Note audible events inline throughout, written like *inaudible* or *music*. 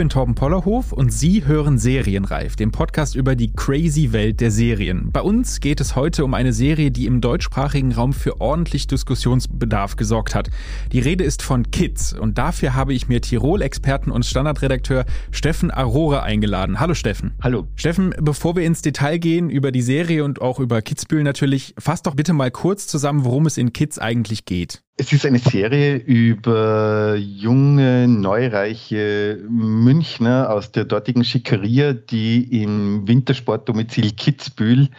Bin Torben Pollerhof und Sie hören Serienreif, den Podcast über die crazy Welt der Serien. Bei uns geht es heute um eine Serie, die im deutschsprachigen Raum für ordentlich Diskussionsbedarf gesorgt hat. Die Rede ist von Kids und dafür habe ich mir Tirol-Experten und Standardredakteur Steffen Arora eingeladen. Hallo Steffen. Hallo. Steffen, bevor wir ins Detail gehen über die Serie und auch über Kidsbühl natürlich, fass doch bitte mal kurz zusammen, worum es in Kids eigentlich geht. Es ist eine Serie über junge, neureiche Münchner aus der dortigen Schickeria, die im Wintersportdomizil Kitzbühel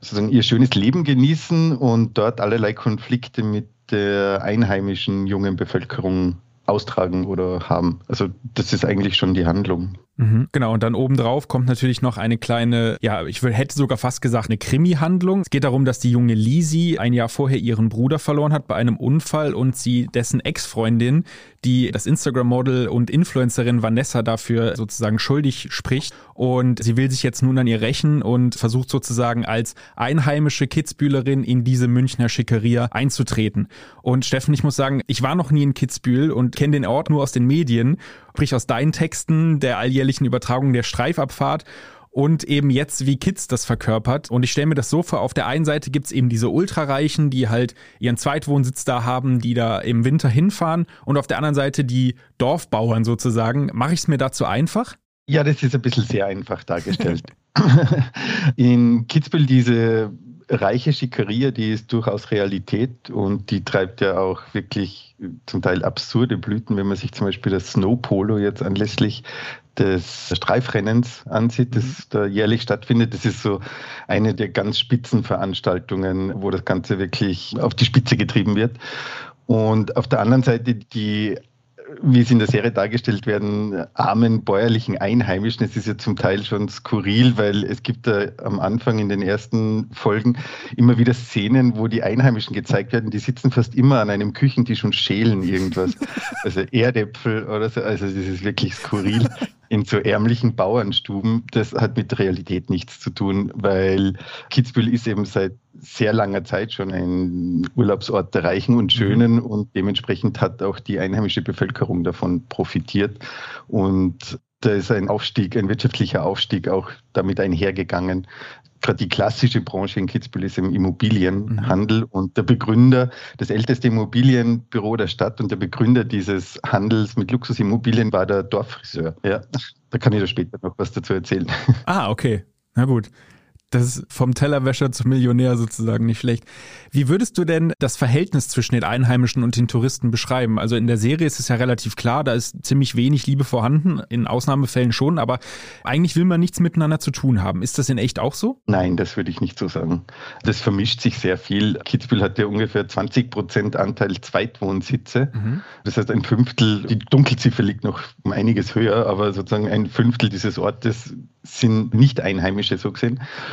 sozusagen ihr schönes Leben genießen und dort allerlei Konflikte mit der einheimischen jungen Bevölkerung austragen oder haben. Also das ist eigentlich schon die Handlung. Mhm, genau, und dann obendrauf kommt natürlich noch eine kleine, ja, ich hätte sogar fast gesagt, eine Krimi-Handlung. Es geht darum, dass die junge Lisi ein Jahr vorher ihren Bruder verloren hat bei einem Unfall und sie dessen Ex-Freundin, die das Instagram-Model und Influencerin Vanessa dafür sozusagen schuldig spricht. Und sie will sich jetzt nun an ihr rächen und versucht sozusagen als einheimische Kitzbühlerin in diese Münchner Schickeria einzutreten. Und Steffen, ich muss sagen, ich war noch nie in Kitzbühel und kenne den Ort nur aus den Medien sprich aus deinen Texten der alljährlichen Übertragung der Streifabfahrt und eben jetzt, wie Kids das verkörpert. Und ich stelle mir das so vor, auf der einen Seite gibt's eben diese Ultrareichen, die halt ihren Zweitwohnsitz da haben, die da im Winter hinfahren und auf der anderen Seite die Dorfbauern sozusagen. Mache ich es mir dazu einfach? Ja, das ist ein bisschen sehr einfach dargestellt. *laughs* In Kitzbühel diese reiche Schickeria, die ist durchaus Realität und die treibt ja auch wirklich zum Teil absurde Blüten, wenn man sich zum Beispiel das Snowpolo jetzt anlässlich des Streifrennens ansieht, das mhm. da jährlich stattfindet. Das ist so eine der ganz spitzen Veranstaltungen, wo das Ganze wirklich auf die Spitze getrieben wird. Und auf der anderen Seite die wie es in der Serie dargestellt werden, armen bäuerlichen Einheimischen. Es ist ja zum Teil schon skurril, weil es gibt da am Anfang in den ersten Folgen immer wieder Szenen, wo die Einheimischen gezeigt werden, die sitzen fast immer an einem Küchentisch und schälen irgendwas. *laughs* Also Erdäpfel oder so. Also das ist wirklich skurril in so ärmlichen Bauernstuben, das hat mit Realität nichts zu tun, weil Kitzbühel ist eben seit sehr langer Zeit schon ein Urlaubsort der Reichen und Schönen mhm. und dementsprechend hat auch die einheimische Bevölkerung davon profitiert. Und da ist ein Aufstieg, ein wirtschaftlicher Aufstieg auch damit einhergegangen gerade die klassische Branche in Kitzbühel ist im Immobilienhandel mhm. und der Begründer, das älteste Immobilienbüro der Stadt und der Begründer dieses Handels mit Luxusimmobilien war der Dorffriseur. Ja, da kann ich da später noch was dazu erzählen. Ah, okay. Na gut. Das ist vom Tellerwäscher zum Millionär sozusagen nicht schlecht. Wie würdest du denn das Verhältnis zwischen den Einheimischen und den Touristen beschreiben? Also in der Serie ist es ja relativ klar, da ist ziemlich wenig Liebe vorhanden, in Ausnahmefällen schon, aber eigentlich will man nichts miteinander zu tun haben. Ist das in echt auch so? Nein, das würde ich nicht so sagen. Das vermischt sich sehr viel. Kitzbühel hat ja ungefähr 20 Prozent Anteil Zweitwohnsitze. Mhm. Das heißt, ein Fünftel, die Dunkelziffer liegt noch um einiges höher, aber sozusagen ein Fünftel dieses Ortes sind nicht Einheimische so gesehen.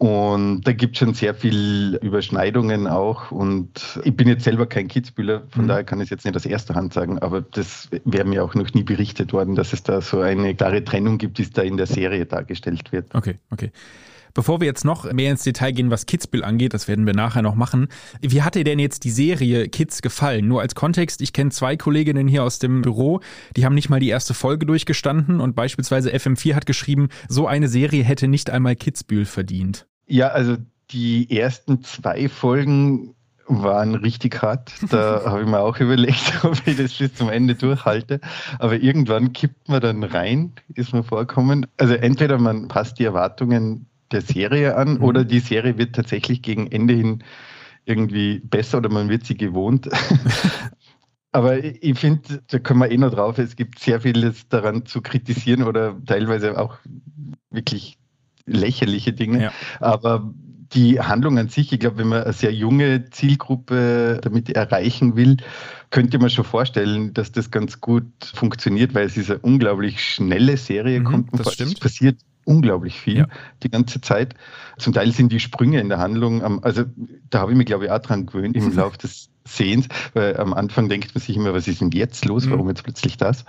Und da gibt es schon sehr viel Überschneidungen auch. Und ich bin jetzt selber kein Kitzbühler, von mhm. daher kann ich es jetzt nicht aus erster Hand sagen, aber das wäre mir auch noch nie berichtet worden, dass es da so eine klare Trennung gibt, es da in der Serie dargestellt wird. Okay, okay. Bevor wir jetzt noch mehr ins Detail gehen, was Kitzbühel angeht, das werden wir nachher noch machen. Wie hat dir denn jetzt die Serie Kids gefallen? Nur als Kontext, ich kenne zwei Kolleginnen hier aus dem Büro, die haben nicht mal die erste Folge durchgestanden und beispielsweise FM4 hat geschrieben, so eine Serie hätte nicht einmal Kitzbühel verdient. Ja, also die ersten zwei Folgen waren richtig hart. Da *laughs* habe ich mir auch überlegt, *laughs* ob ich das bis zum Ende durchhalte. Aber irgendwann kippt man dann rein, ist mir vorkommen. Also entweder man passt die Erwartungen der Serie an mhm. oder die Serie wird tatsächlich gegen Ende hin irgendwie besser oder man wird sie gewohnt. *laughs* Aber ich finde, da können wir eh noch drauf, es gibt sehr vieles daran zu kritisieren oder teilweise auch wirklich lächerliche Dinge. Ja. Aber die Handlung an sich, ich glaube, wenn man eine sehr junge Zielgruppe damit erreichen will, könnte man schon vorstellen, dass das ganz gut funktioniert, weil es ist eine unglaublich schnelle Serie, mhm, kommt das vor. Stimmt. Es passiert unglaublich viel ja. die ganze Zeit. Zum Teil sind die Sprünge in der Handlung, also da habe ich mich, glaube ich, auch dran gewöhnt im *laughs* Laufe des Sehens, weil am Anfang denkt man sich immer, was ist denn jetzt los, mhm. warum jetzt plötzlich das?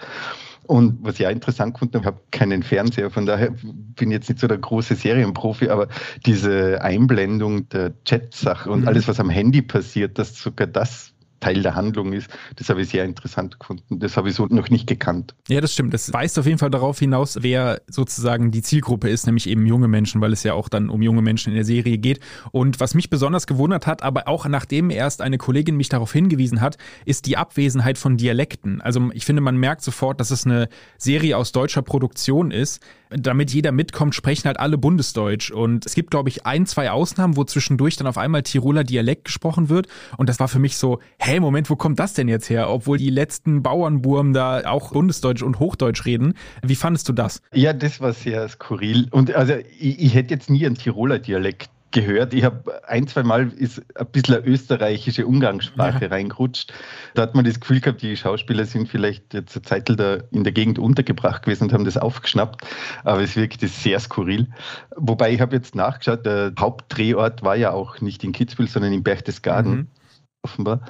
Und was ich auch interessant fand, ich habe keinen Fernseher, von daher bin ich jetzt nicht so der große Serienprofi, aber diese Einblendung der Chat-Sache und mhm. alles, was am Handy passiert, dass sogar das Teil der Handlung ist. Das habe ich sehr interessant gefunden. Das habe ich so noch nicht gekannt. Ja, das stimmt. Das weist auf jeden Fall darauf hinaus, wer sozusagen die Zielgruppe ist, nämlich eben junge Menschen, weil es ja auch dann um junge Menschen in der Serie geht. Und was mich besonders gewundert hat, aber auch nachdem erst eine Kollegin mich darauf hingewiesen hat, ist die Abwesenheit von Dialekten. Also ich finde, man merkt sofort, dass es eine Serie aus deutscher Produktion ist. Damit jeder mitkommt, sprechen halt alle Bundesdeutsch. Und es gibt, glaube ich, ein, zwei Ausnahmen, wo zwischendurch dann auf einmal Tiroler Dialekt gesprochen wird. Und das war für mich so, hey, Moment, wo kommt das denn jetzt her? Obwohl die letzten Bauernburm da auch Bundesdeutsch und Hochdeutsch reden. Wie fandest du das? Ja, das war sehr skurril. Und also ich, ich hätte jetzt nie einen Tiroler Dialekt gehört. Ich habe ein, zwei Mal ist ein bisschen eine österreichische Umgangssprache ja. reingerutscht. Da hat man das Gefühl gehabt, die Schauspieler sind vielleicht jetzt eine Zeit da in der Gegend untergebracht gewesen und haben das aufgeschnappt. Aber es wirkte sehr skurril. Wobei ich habe jetzt nachgeschaut, der Hauptdrehort war ja auch nicht in Kitzbühel, sondern in Berchtesgaden. Mhm offenbar.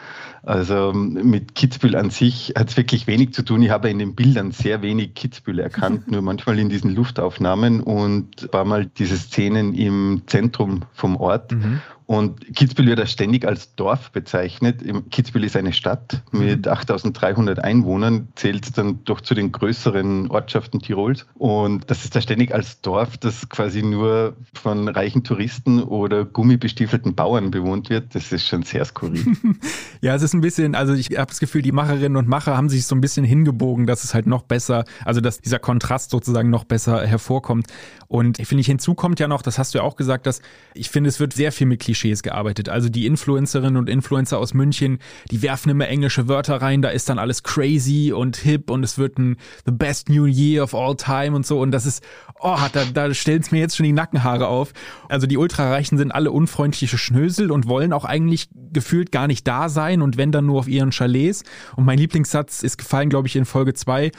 Also mit Kitzbühel an sich hat es wirklich wenig zu tun. Ich habe in den Bildern sehr wenig Kitzbühel erkannt, *laughs* nur manchmal in diesen Luftaufnahmen und war mal diese Szenen im Zentrum vom Ort. Mhm. Und Kitzbühel wird ja ständig als Dorf bezeichnet. Kitzbühel ist eine Stadt mit 8300 mhm. Einwohnern, zählt dann doch zu den größeren Ortschaften Tirols. Und das ist da ständig als Dorf, das quasi nur von reichen Touristen oder gummibestiefelten Bauern bewohnt wird. Das ist schon sehr skurril. *laughs* ja, es ist ein bisschen, also ich habe das Gefühl, die Macherinnen und Macher haben sich so ein bisschen hingebogen, dass es halt noch besser, also dass dieser Kontrast sozusagen noch besser hervorkommt. Und finde ich, hinzu kommt ja noch, das hast du ja auch gesagt, dass ich finde, es wird sehr viel mit Klischee Klischees gearbeitet. Also die Influencerinnen und Influencer aus München, die werfen immer englische Wörter rein, da ist dann alles crazy und hip und es wird ein The Best New Year of All Time und so. Und das ist, oh, da, da stellt es mir jetzt schon die Nackenhaare auf. Also die Ultrareichen sind alle unfreundliche Schnösel und wollen auch eigentlich gefühlt gar nicht da sein und wenn dann nur auf ihren Chalets. Und mein Lieblingssatz ist gefallen, glaube ich, in Folge zwei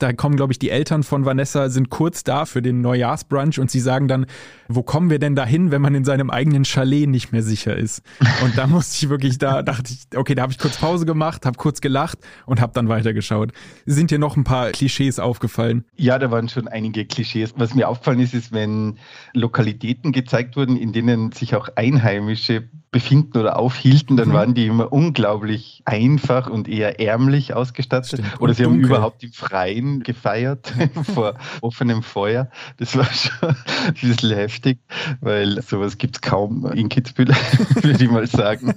da kommen, glaube ich, die Eltern von Vanessa sind kurz da für den Neujahrsbrunch und sie sagen dann, wo kommen wir denn dahin, wenn man in seinem eigenen Chalet nicht mehr sicher ist? Und da musste ich wirklich, da dachte ich, okay, da habe ich kurz Pause gemacht, habe kurz gelacht und habe dann weitergeschaut. Sind dir noch ein paar Klischees aufgefallen? Ja, da waren schon einige Klischees. Was mir aufgefallen ist, ist, wenn Lokalitäten gezeigt wurden, in denen sich auch Einheimische befinden oder aufhielten, dann mhm. waren die immer unglaublich einfach und eher ärmlich ausgestattet. Stimmt. Oder sie dunkel. haben überhaupt im Freien gefeiert *laughs* vor offenem Feuer. Das war schon *laughs* ein bisschen heftig, weil sowas gibt es kaum in Kitzbühel, *laughs* würde ich mal sagen.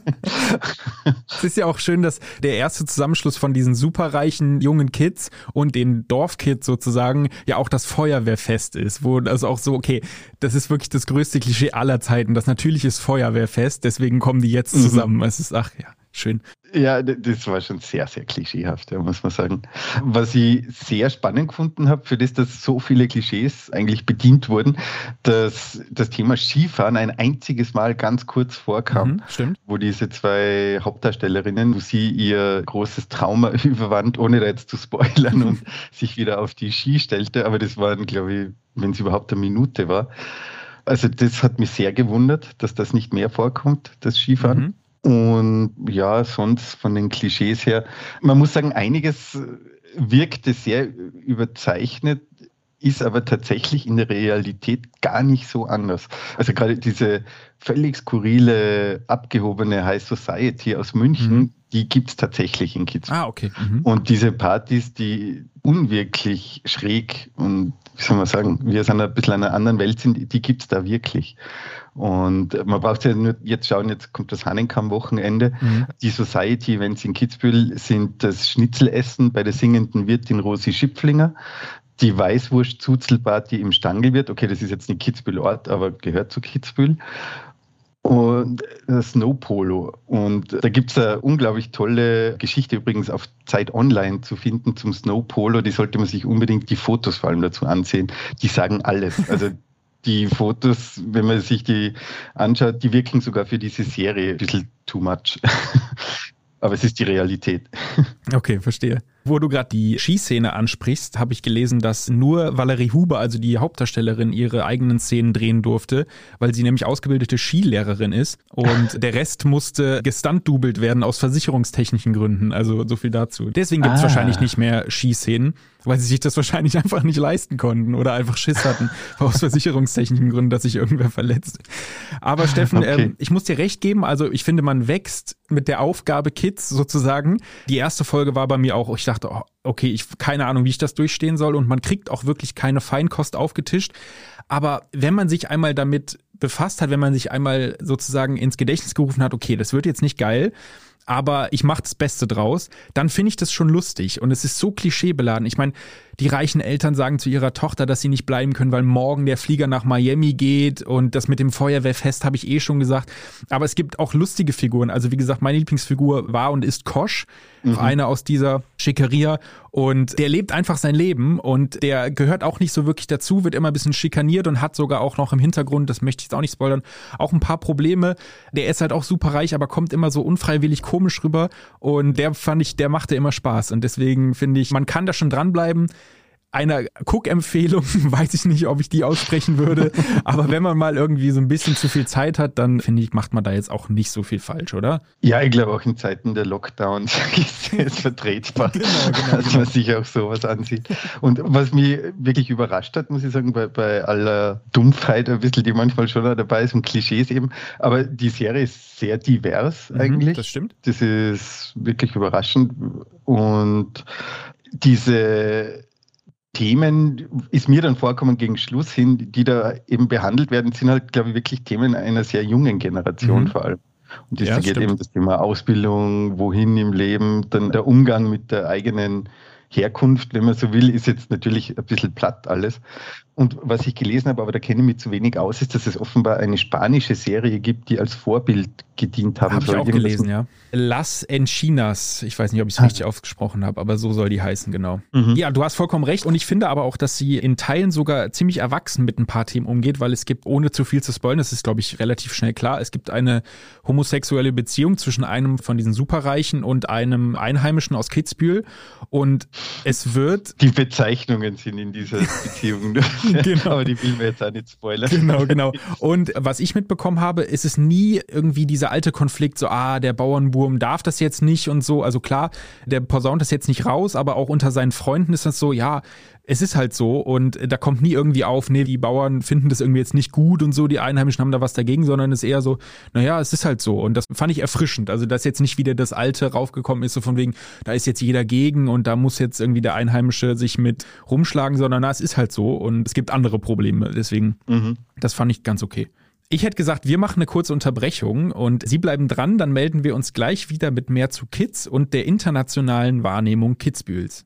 Es ist ja auch schön, dass der erste Zusammenschluss von diesen superreichen jungen Kids und den Dorfkids sozusagen ja auch das Feuerwehrfest ist, wo das auch so, okay, das ist wirklich das größte Klischee aller Zeiten. Das natürlich ist Feuerwehrfest, deswegen deswegen kommen die jetzt mhm. zusammen. Mhm. Es ist, ach ja, schön. Ja, das war schon sehr, sehr klischeehaft, ja, muss man sagen. Was ich sehr spannend gefunden habe, für das, dass so viele Klischees eigentlich bedient wurden, dass das Thema Skifahren ein einziges Mal ganz kurz vorkam, mhm, wo diese zwei Hauptdarstellerinnen, wo sie ihr großes Trauma *laughs* überwand, ohne da jetzt zu spoilern und *laughs* sich wieder auf die Ski stellte. Aber das waren, glaube ich, wenn es überhaupt eine Minute war. Also das hat mich sehr gewundert, dass das nicht mehr vorkommt, das Skifahren. Mhm. Und ja, sonst von den Klischees her, man muss sagen, einiges wirkte sehr überzeichnet, ist aber tatsächlich in der Realität gar nicht so anders. Also gerade diese völlig skurrile, abgehobene High Society aus München, mhm. Die gibt es tatsächlich in Kitzbühel. Ah, okay. Mhm. Und diese Partys, die unwirklich schräg und wie soll man sagen, wir sind ein bisschen in einer anderen Welt sind, die gibt es da wirklich. Und man braucht ja nur jetzt schauen, jetzt kommt das Hanenkam-Wochenende. Mhm. Die Society-Events in Kitzbühel sind das Schnitzelessen bei der singenden Wirtin Rosi Schipflinger, die Weißwurst-Zuzelparty im Stangelwirt. Okay, das ist jetzt nicht Kitzbühel-Ort, aber gehört zu Kitzbühel und Snowpolo. Und da gibt es eine unglaublich tolle Geschichte übrigens auf Zeit Online zu finden zum Snowpolo. Die sollte man sich unbedingt die Fotos vor allem dazu ansehen. Die sagen alles. Also *laughs* die Fotos, wenn man sich die anschaut, die wirken sogar für diese Serie ein bisschen too much. *laughs* Aber es ist die Realität. *laughs* Okay, verstehe. Wo du gerade die Skiszene ansprichst, habe ich gelesen, dass nur Valerie Huber, also die Hauptdarstellerin, ihre eigenen Szenen drehen durfte, weil sie nämlich ausgebildete Skilehrerin ist und *laughs* der Rest musste gestunt-dubelt werden aus versicherungstechnischen Gründen. Also so viel dazu. Deswegen gibt es ah. wahrscheinlich nicht mehr Skiszenen weil sie sich das wahrscheinlich *laughs* einfach nicht leisten konnten oder einfach Schiss hatten *laughs* aus versicherungstechnischen Gründen, dass sich irgendwer verletzt. Aber Steffen, okay. ähm, ich muss dir recht geben, also ich finde, man wächst mit der Aufgabe Kids sozusagen. Die erste Folge war bei mir auch, ich dachte, oh, okay, ich keine Ahnung, wie ich das durchstehen soll und man kriegt auch wirklich keine Feinkost aufgetischt. Aber wenn man sich einmal damit befasst hat, wenn man sich einmal sozusagen ins Gedächtnis gerufen hat, okay, das wird jetzt nicht geil, aber ich mache das Beste draus, dann finde ich das schon lustig. Und es ist so klischeebeladen. Ich meine, die reichen Eltern sagen zu ihrer Tochter, dass sie nicht bleiben können, weil morgen der Flieger nach Miami geht. Und das mit dem Feuerwehrfest habe ich eh schon gesagt. Aber es gibt auch lustige Figuren. Also wie gesagt, meine Lieblingsfigur war und ist Kosch, mhm. einer aus dieser Schickeria. Und der lebt einfach sein Leben und der gehört auch nicht so wirklich dazu, wird immer ein bisschen schikaniert und hat sogar auch noch im Hintergrund, das möchte ich jetzt auch nicht spoilern, auch ein paar Probleme. Der ist halt auch super reich, aber kommt immer so unfreiwillig komisch rüber. Und der fand ich, der machte immer Spaß. Und deswegen finde ich, man kann da schon dranbleiben einer Cook-Empfehlung, *laughs* weiß ich nicht, ob ich die aussprechen würde. *laughs* Aber wenn man mal irgendwie so ein bisschen zu viel Zeit hat, dann finde ich, macht man da jetzt auch nicht so viel falsch, oder? Ja, ich glaube auch in Zeiten der Lockdowns *laughs* ist es vertretbar, genau, genau, dass man sich auch sowas ansieht. Und was mich wirklich überrascht hat, muss ich sagen, bei, bei aller Dumpfheit ein bisschen, die manchmal schon dabei ist und Klischees eben, aber die Serie ist sehr divers mhm, eigentlich. Das stimmt. Das ist wirklich überraschend. Und diese Themen ist mir dann vorkommen gegen Schluss hin, die da eben behandelt werden, sind halt, glaube ich, wirklich Themen einer sehr jungen Generation mhm. vor allem. Und das ja, geht stimmt. eben das Thema Ausbildung, wohin im Leben, dann der Umgang mit der eigenen Herkunft, wenn man so will, ist jetzt natürlich ein bisschen platt alles. Und was ich gelesen habe, aber da kenne ich mich zu wenig aus, ist, dass es offenbar eine spanische Serie gibt, die als Vorbild gedient haben hab soll. Habe ich auch gelesen, ja. Las Enchinas. Ich weiß nicht, ob ich es ah. richtig ausgesprochen habe, aber so soll die heißen, genau. Mhm. Ja, du hast vollkommen recht. Und ich finde aber auch, dass sie in Teilen sogar ziemlich erwachsen mit ein paar Themen umgeht, weil es gibt, ohne zu viel zu spoilern, das ist, glaube ich, relativ schnell klar, es gibt eine homosexuelle Beziehung zwischen einem von diesen Superreichen und einem Einheimischen aus Kitzbühel. Und es wird... Die Bezeichnungen sind in dieser Beziehung. *laughs* genau. Aber die will mir jetzt auch nicht spoilern. Genau, *laughs* genau. Und was ich mitbekommen habe, ist es nie irgendwie dieser alte Konflikt, so, ah, der Bauernburm darf das jetzt nicht und so. Also klar, der posaunt das jetzt nicht raus, aber auch unter seinen Freunden ist das so, ja, es ist halt so und da kommt nie irgendwie auf, nee, die Bauern finden das irgendwie jetzt nicht gut und so, die Einheimischen haben da was dagegen, sondern es ist eher so, naja, es ist halt so und das fand ich erfrischend. Also, dass jetzt nicht wieder das Alte raufgekommen ist, so von wegen, da ist jetzt jeder gegen und da muss jetzt irgendwie der Einheimische sich mit rumschlagen, sondern na, es ist halt so und es gibt andere Probleme. Deswegen, mhm. das fand ich ganz okay. Ich hätte gesagt, wir machen eine kurze Unterbrechung und Sie bleiben dran, dann melden wir uns gleich wieder mit mehr zu Kids und der internationalen Wahrnehmung Kitzbühels.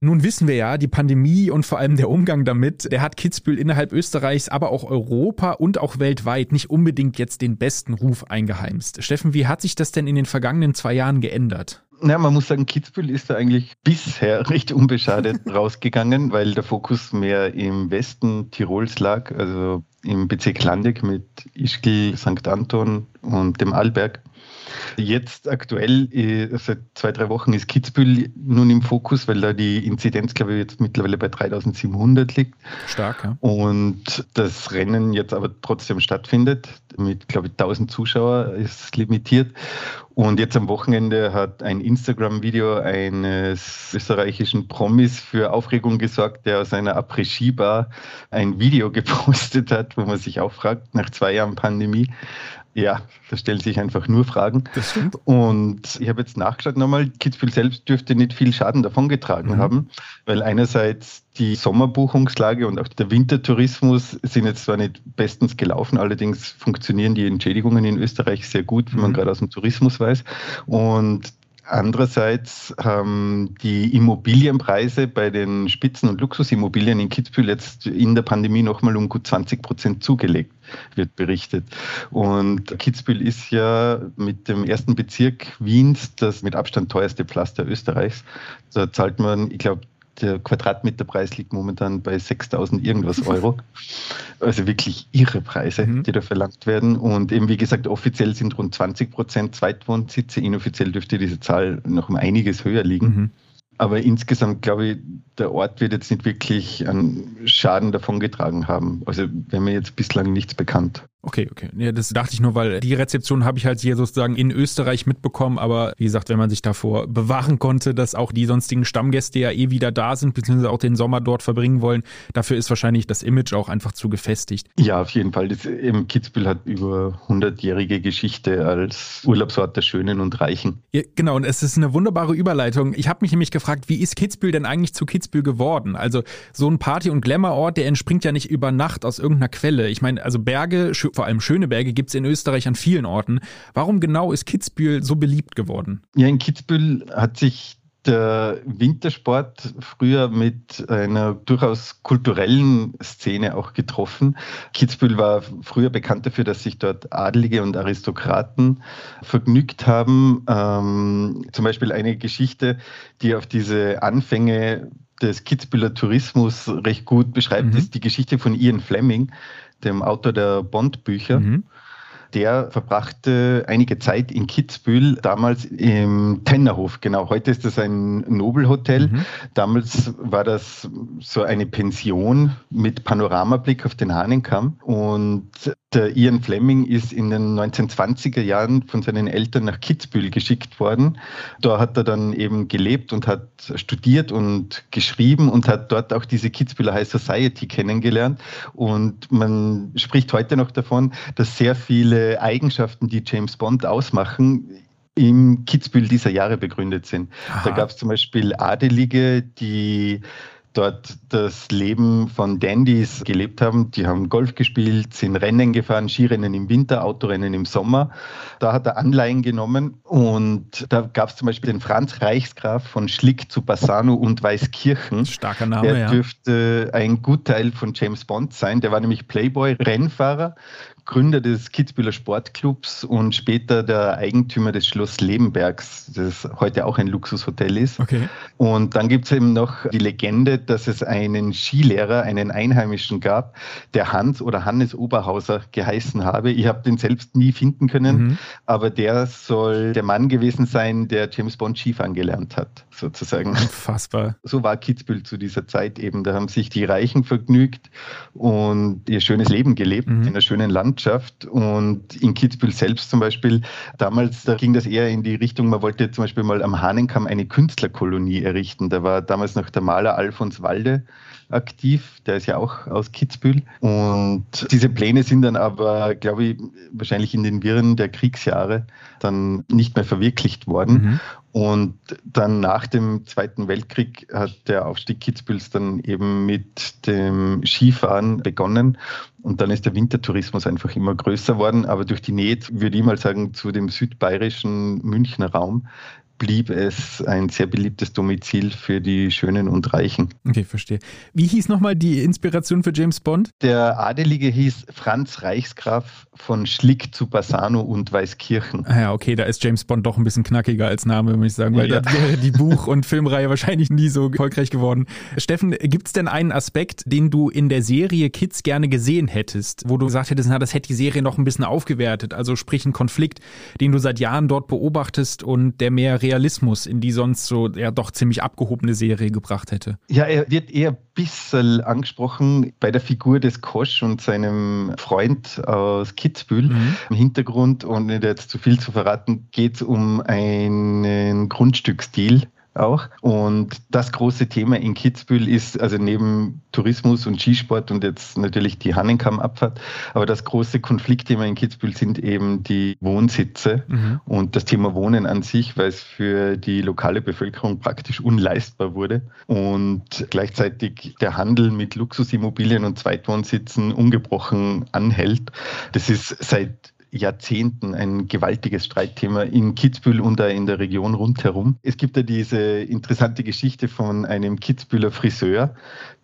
Nun wissen wir ja, die Pandemie und vor allem der Umgang damit, der hat Kitzbühel innerhalb Österreichs, aber auch Europa und auch weltweit nicht unbedingt jetzt den besten Ruf eingeheimst. Steffen, wie hat sich das denn in den vergangenen zwei Jahren geändert? Ja, man muss sagen, Kitzbühel ist da eigentlich bisher *laughs* recht unbeschadet *laughs* rausgegangen, weil der Fokus mehr im Westen Tirols lag, also im Bezirk Landeck mit Ischgl, St. Anton und dem Alberg. Jetzt aktuell, äh, seit zwei, drei Wochen ist Kitzbühel nun im Fokus, weil da die Inzidenz, glaube ich, jetzt mittlerweile bei 3700 liegt. Stark, ja. Und das Rennen jetzt aber trotzdem stattfindet. Mit, glaube ich, 1000 Zuschauer ist limitiert. Und jetzt am Wochenende hat ein Instagram-Video eines österreichischen Promis für Aufregung gesorgt, der aus einer Après-Ski-Bar ein Video *laughs* gepostet hat, wo man sich auch fragt, nach zwei Jahren Pandemie, ja, da stellen sich einfach nur Fragen. Das stimmt. Und ich habe jetzt nachgeschaut nochmal, Kitzbühel selbst dürfte nicht viel Schaden davongetragen mhm. haben, weil einerseits die Sommerbuchungslage und auch der Wintertourismus sind jetzt zwar nicht bestens gelaufen, allerdings funktionieren die Entschädigungen in Österreich sehr gut, wie man mhm. gerade aus dem Tourismus weiß. Und andererseits haben die Immobilienpreise bei den Spitzen- und Luxusimmobilien in Kitzbühel jetzt in der Pandemie nochmal um gut 20 Prozent zugelegt, wird berichtet. Und Kitzbühel ist ja mit dem ersten Bezirk Wiens das mit Abstand teuerste Pflaster Österreichs. Da zahlt man, ich glaube, der Quadratmeterpreis liegt momentan bei 6000 irgendwas Euro. *laughs* Also wirklich irre Preise, mhm. die da verlangt werden. Und eben, wie gesagt, offiziell sind rund 20 Prozent Zweitwohnsitze. Inoffiziell dürfte diese Zahl noch um einiges höher liegen. Mhm. Aber insgesamt glaube ich, der Ort wird jetzt nicht wirklich einen Schaden davongetragen haben. Also wäre mir jetzt bislang nichts bekannt. Okay, okay. Ja, das dachte ich nur, weil die Rezeption habe ich halt hier sozusagen in Österreich mitbekommen. Aber wie gesagt, wenn man sich davor bewahren konnte, dass auch die sonstigen Stammgäste ja eh wieder da sind, beziehungsweise auch den Sommer dort verbringen wollen, dafür ist wahrscheinlich das Image auch einfach zu gefestigt. Ja, auf jeden Fall. Das, eben Kitzbühel hat über 100-jährige Geschichte als Urlaubsort der Schönen und Reichen. Ja, genau, und es ist eine wunderbare Überleitung. Ich habe mich nämlich gefragt, wie ist Kitzbühel denn eigentlich zu Kitzbühel geworden? Also so ein Party- und Glamour-Ort, der entspringt ja nicht über Nacht aus irgendeiner Quelle. Ich meine, also Berge, vor allem schöne Berge, gibt es in Österreich an vielen Orten. Warum genau ist Kitzbühel so beliebt geworden? Ja, in Kitzbühel hat sich der Wintersport früher mit einer durchaus kulturellen Szene auch getroffen. Kitzbühel war früher bekannt dafür, dass sich dort Adelige und Aristokraten vergnügt haben. Ähm, zum Beispiel eine Geschichte, die auf diese Anfänge des Kitzbüheler Tourismus recht gut beschreibt, mhm. ist die Geschichte von Ian Fleming, dem Autor der Bond-Bücher. Mhm. Der verbrachte einige Zeit in Kitzbühel, damals im Tennerhof. Genau, heute ist das ein Nobelhotel. Mhm. Damals war das so eine Pension mit Panoramablick auf den Hahnenkamm. Und der Ian Fleming ist in den 1920er Jahren von seinen Eltern nach Kitzbühel geschickt worden. Da hat er dann eben gelebt und hat studiert und geschrieben und hat dort auch diese Kitzbüheler High Society kennengelernt. Und man spricht heute noch davon, dass sehr viele Eigenschaften, die James Bond ausmachen, im Kitzbühel dieser Jahre begründet sind. Aha. Da gab es zum Beispiel Adelige, die dort das Leben von Dandys gelebt haben. Die haben Golf gespielt, sind Rennen gefahren, Skirennen im Winter, Autorennen im Sommer. Da hat er Anleihen genommen und da gab es zum Beispiel den Franz Reichsgraf von Schlick zu Bassano und Weißkirchen. Starker Name, Der dürfte ein Gutteil von James Bond sein. Der war nämlich Playboy-Rennfahrer, Gründer des Kitzbüheler Sportclubs und später der Eigentümer des Schloss Lebenbergs, das heute auch ein Luxushotel ist. Okay. Und dann gibt es eben noch die Legende, dass es einen Skilehrer, einen Einheimischen gab, der Hans oder Hannes Oberhauser geheißen habe. Ich habe den selbst nie finden können, mhm. aber der soll der Mann gewesen sein, der James Bond Skifahren gelernt hat, sozusagen. Unfassbar. So war Kitzbühel zu dieser Zeit eben. Da haben sich die Reichen vergnügt und ihr schönes Leben gelebt mhm. in einer schönen Land Landschaft. Und in Kitzbühel selbst zum Beispiel, damals da ging das eher in die Richtung, man wollte zum Beispiel mal am Hahnenkamm eine Künstlerkolonie errichten. Da war damals noch der Maler Alfons Walde aktiv, der ist ja auch aus Kitzbühel. Und diese Pläne sind dann aber, glaube ich, wahrscheinlich in den Wirren der Kriegsjahre dann nicht mehr verwirklicht worden. Mhm. Und dann nach dem Zweiten Weltkrieg hat der Aufstieg Kitzbühels dann eben mit dem Skifahren begonnen. Und dann ist der Wintertourismus einfach immer größer worden. Aber durch die Nähe, würde ich mal sagen, zu dem südbayerischen Münchner Raum blieb es ein sehr beliebtes Domizil für die Schönen und Reichen. Okay, verstehe. Wie hieß nochmal die Inspiration für James Bond? Der Adelige hieß Franz Reichsgraf von Schlick zu Bassano und Weißkirchen. Ah ja, okay, da ist James Bond doch ein bisschen knackiger als Name, muss ich sagen, weil ja. da wäre die Buch- und Filmreihe wahrscheinlich nie so erfolgreich geworden. Steffen, gibt es denn einen Aspekt, den du in der Serie Kids gerne gesehen hättest, wo du gesagt hättest, na, das hätte die Serie noch ein bisschen aufgewertet, also sprich ein Konflikt, den du seit Jahren dort beobachtest und der mehr Realismus in die sonst so ja doch ziemlich abgehobene Serie gebracht hätte. Ja, er wird eher ein bisschen angesprochen bei der Figur des Kosch und seinem Freund aus Kitzbühel. Mhm. Im Hintergrund, und nicht jetzt zu viel zu verraten, geht es um einen Grundstücksdeal auch. Und das große Thema in Kitzbühel ist, also neben Tourismus und Skisport und jetzt natürlich die Hannenkammabfahrt, aber das große Konfliktthema in Kitzbühel sind eben die Wohnsitze mhm. und das Thema Wohnen an sich, weil es für die lokale Bevölkerung praktisch unleistbar wurde und gleichzeitig der Handel mit Luxusimmobilien und Zweitwohnsitzen ungebrochen anhält. Das ist seit Jahrzehnten ein gewaltiges Streitthema in Kitzbühel und in der Region rundherum. Es gibt ja diese interessante Geschichte von einem Kitzbühler Friseur,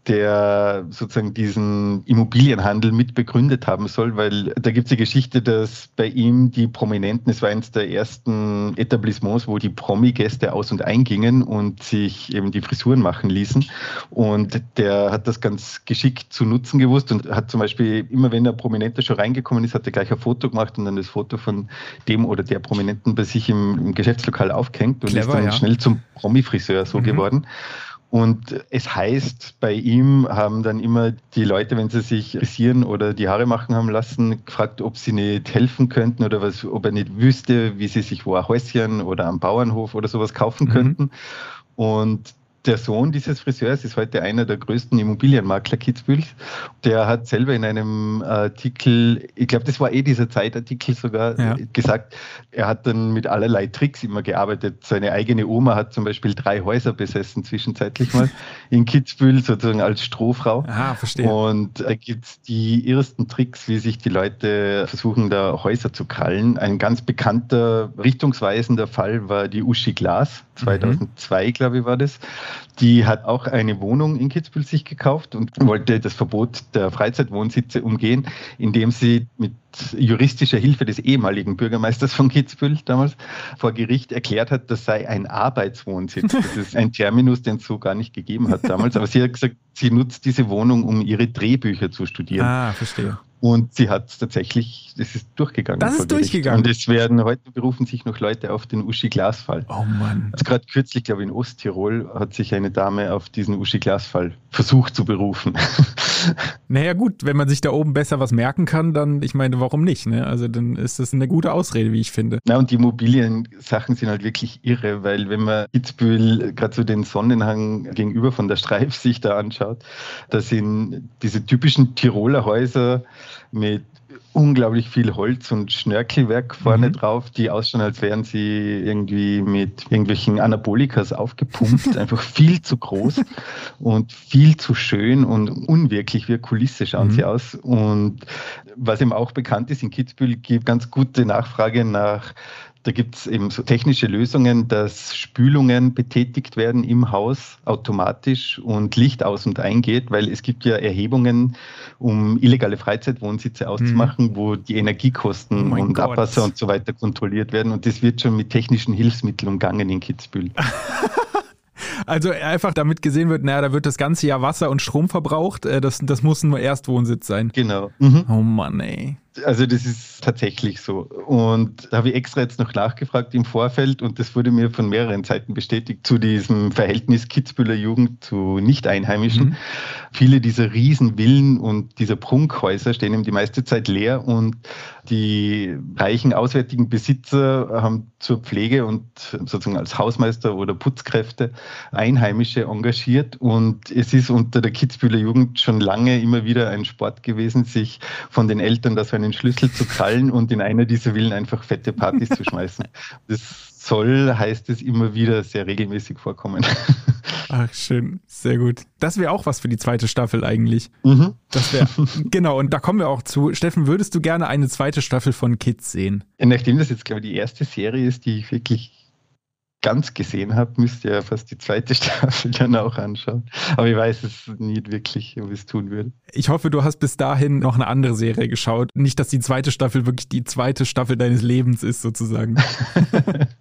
der sozusagen diesen Immobilienhandel mit begründet haben soll, weil da gibt es die Geschichte, dass bei ihm die Prominenten, es war eines der ersten Etablissements, wo die Promi-Gäste aus- und eingingen und sich eben die Frisuren machen ließen. Und der hat das ganz geschickt zu nutzen gewusst und hat zum Beispiel immer, wenn der Prominente schon reingekommen ist, hat er gleich ein Foto gemacht und dann das Foto von dem oder der Prominenten bei sich im, im Geschäftslokal aufgehängt und Clever, ist dann ja. schnell zum Promi-Friseur so mhm. geworden. Und es heißt, bei ihm haben dann immer die Leute, wenn sie sich rasieren oder die Haare machen haben lassen, gefragt, ob sie nicht helfen könnten oder was, ob er nicht wüsste, wie sie sich wo ein Häuschen oder am Bauernhof oder sowas kaufen mhm. könnten. Und der Sohn dieses Friseurs ist heute einer der größten Immobilienmakler Kitzbühels. Der hat selber in einem Artikel, ich glaube, das war eh dieser Zeitartikel sogar, ja. gesagt, er hat dann mit allerlei Tricks immer gearbeitet. Seine eigene Oma hat zum Beispiel drei Häuser besessen, zwischenzeitlich mal in Kitzbühel, sozusagen als Strohfrau. Ah, verstehe. Und da gibt es die ersten Tricks, wie sich die Leute versuchen, da Häuser zu krallen. Ein ganz bekannter, richtungsweisender Fall war die Uschi Glas. 2002, mhm. glaube ich, war das. Die hat auch eine Wohnung in Kitzbühel sich gekauft und wollte das Verbot der Freizeitwohnsitze umgehen, indem sie mit juristischer Hilfe des ehemaligen Bürgermeisters von Kitzbühel damals vor Gericht erklärt hat, das sei ein Arbeitswohnsitz. *laughs* Das ist ein Terminus, den es so gar nicht gegeben hat damals. Aber sie hat gesagt, sie nutzt diese Wohnung, um ihre Drehbücher zu studieren. Ah, verstehe. Und sie hat es tatsächlich, das ist durchgegangen. Das ist durchgegangen. Und es werden, heute berufen sich noch Leute auf den Uschi-Glas-Fall. Oh Mann. Also gerade kürzlich, glaube ich, in Osttirol hat sich eine Dame auf diesen Uschi-Glas-Fall versucht zu berufen. *laughs* Naja gut, wenn man sich da oben besser was merken kann, dann, ich meine, warum nicht? Ne? Also dann ist das eine gute Ausrede, wie ich finde. Na und die Immobilien-Sachen sind halt wirklich irre, weil wenn man Kitzbühel gerade so den Sonnenhang gegenüber von der Streif sich da anschaut, da sind diese typischen Tiroler Häuser mit unglaublich viel Holz und Schnörkelwerk vorne mhm. drauf, die ausschauen, als wären sie irgendwie mit irgendwelchen Anabolikas aufgepumpt. *laughs* Einfach viel zu groß und viel zu schön und unwirklich wie Kulisse schauen mhm. sie aus. Und was eben auch bekannt ist, in Kitzbühel gibt ganz gute Nachfrage nach da gibt es eben so technische Lösungen, dass Spülungen betätigt werden im Haus automatisch und Licht aus und eingeht, weil es gibt ja Erhebungen, um illegale Freizeitwohnsitze auszumachen, mhm. wo die Energiekosten oh und Gott. Abwasser und so weiter kontrolliert werden. Und das wird schon mit technischen Hilfsmitteln umgangen in Kitzbühel. *laughs* Also einfach damit gesehen wird, naja, da wird das ganze Jahr Wasser und Strom verbraucht. Äh, das, das muss nur Erstwohnsitz sein. Genau. Mhm. Oh Mann, ey. Also das ist tatsächlich so. Und da habe ich extra jetzt noch nachgefragt im Vorfeld und das wurde mir von mehreren Seiten bestätigt zu diesem Verhältnis Kitzbühler Jugend zu Nicht-Einheimischen. Mhm. Viele dieser Riesenvillen und dieser Prunkhäuser stehen eben die meiste Zeit leer und die reichen auswärtigen Besitzer haben zur Pflege und sozusagen als Hausmeister oder Putzkräfte Einheimische engagiert und es ist unter der Kitzbühler Jugend schon lange immer wieder ein Sport gewesen, sich von den Eltern das einen Schlüssel zu krallen und in einer dieser Villen einfach fette Partys zu schmeißen. *laughs* Das soll, heißt es, immer wieder sehr regelmäßig vorkommen. *laughs* Ach, schön. Sehr gut. Das wäre auch was für die zweite Staffel eigentlich. Mhm. Das wäre, *laughs* genau. Und da kommen wir auch zu. Steffen, würdest du gerne eine zweite Staffel von Kids sehen? Nachdem das jetzt, glaube ich, die erste Serie ist, die ich wirklich ganz gesehen habe, müsst ihr ja fast die zweite *laughs* Staffel dann auch anschauen. Aber ich weiß es nicht wirklich, ob ich es tun würde. Ich hoffe, du hast bis dahin noch eine andere Serie geschaut. Nicht, dass die zweite Staffel wirklich die zweite Staffel deines Lebens ist, sozusagen. *laughs*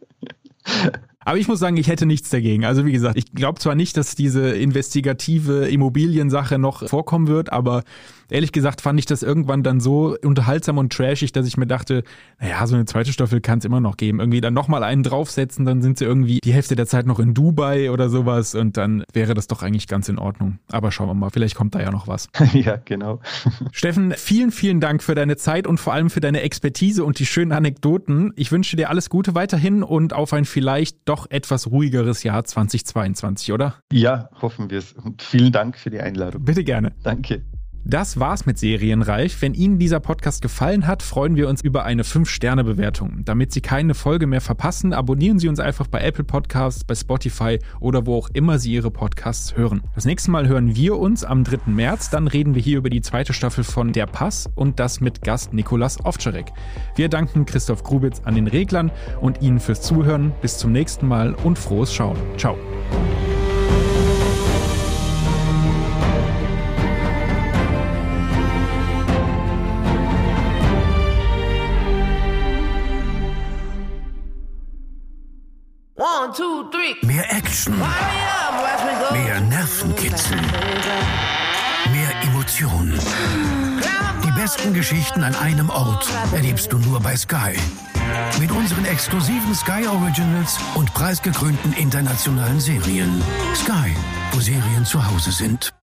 Aber ich muss sagen, ich hätte nichts dagegen. Also wie gesagt, ich glaube zwar nicht, dass diese investigative Immobiliensache noch vorkommen wird, aber ehrlich gesagt fand ich das irgendwann dann so unterhaltsam und trashig, dass ich mir dachte, naja, so eine zweite Staffel kann es immer noch geben. Irgendwie dann nochmal einen draufsetzen, dann sind sie irgendwie die Hälfte der Zeit noch in Dubai oder sowas und dann wäre das doch eigentlich ganz in Ordnung. Aber schauen wir mal, vielleicht kommt da ja noch was. *laughs* ja, genau. *laughs* Steffen, vielen, vielen Dank für deine Zeit und vor allem für deine Expertise und die schönen Anekdoten. Ich wünsche dir alles Gute weiterhin und auf ein vielleicht doch etwas ruhigeres Jahr 2022, oder? Ja, hoffen wir es. Und vielen Dank für die Einladung. Bitte gerne. Danke. Das war's mit Serienreif. Wenn Ihnen dieser Podcast gefallen hat, freuen wir uns über eine 5-Sterne-Bewertung. Damit Sie keine Folge mehr verpassen, abonnieren Sie uns einfach bei Apple Podcasts, bei Spotify oder wo auch immer Sie Ihre Podcasts hören. Das nächste Mal hören wir uns am 3. März. Dann reden wir hier über die zweite Staffel von Der Pass und das mit Gast Nikolas Ovczarek. Wir danken Christoph Grubitz an den Reglern und Ihnen fürs Zuhören. Bis zum nächsten Mal und frohes Schauen. Ciao. Mehr Action. Mehr Nervenkitzel. Mehr Emotionen. Die besten Geschichten an einem Ort erlebst du nur bei Sky. Mit unseren exklusiven Sky Originals und preisgekrönten internationalen Serien. Sky, wo Serien zu Hause sind.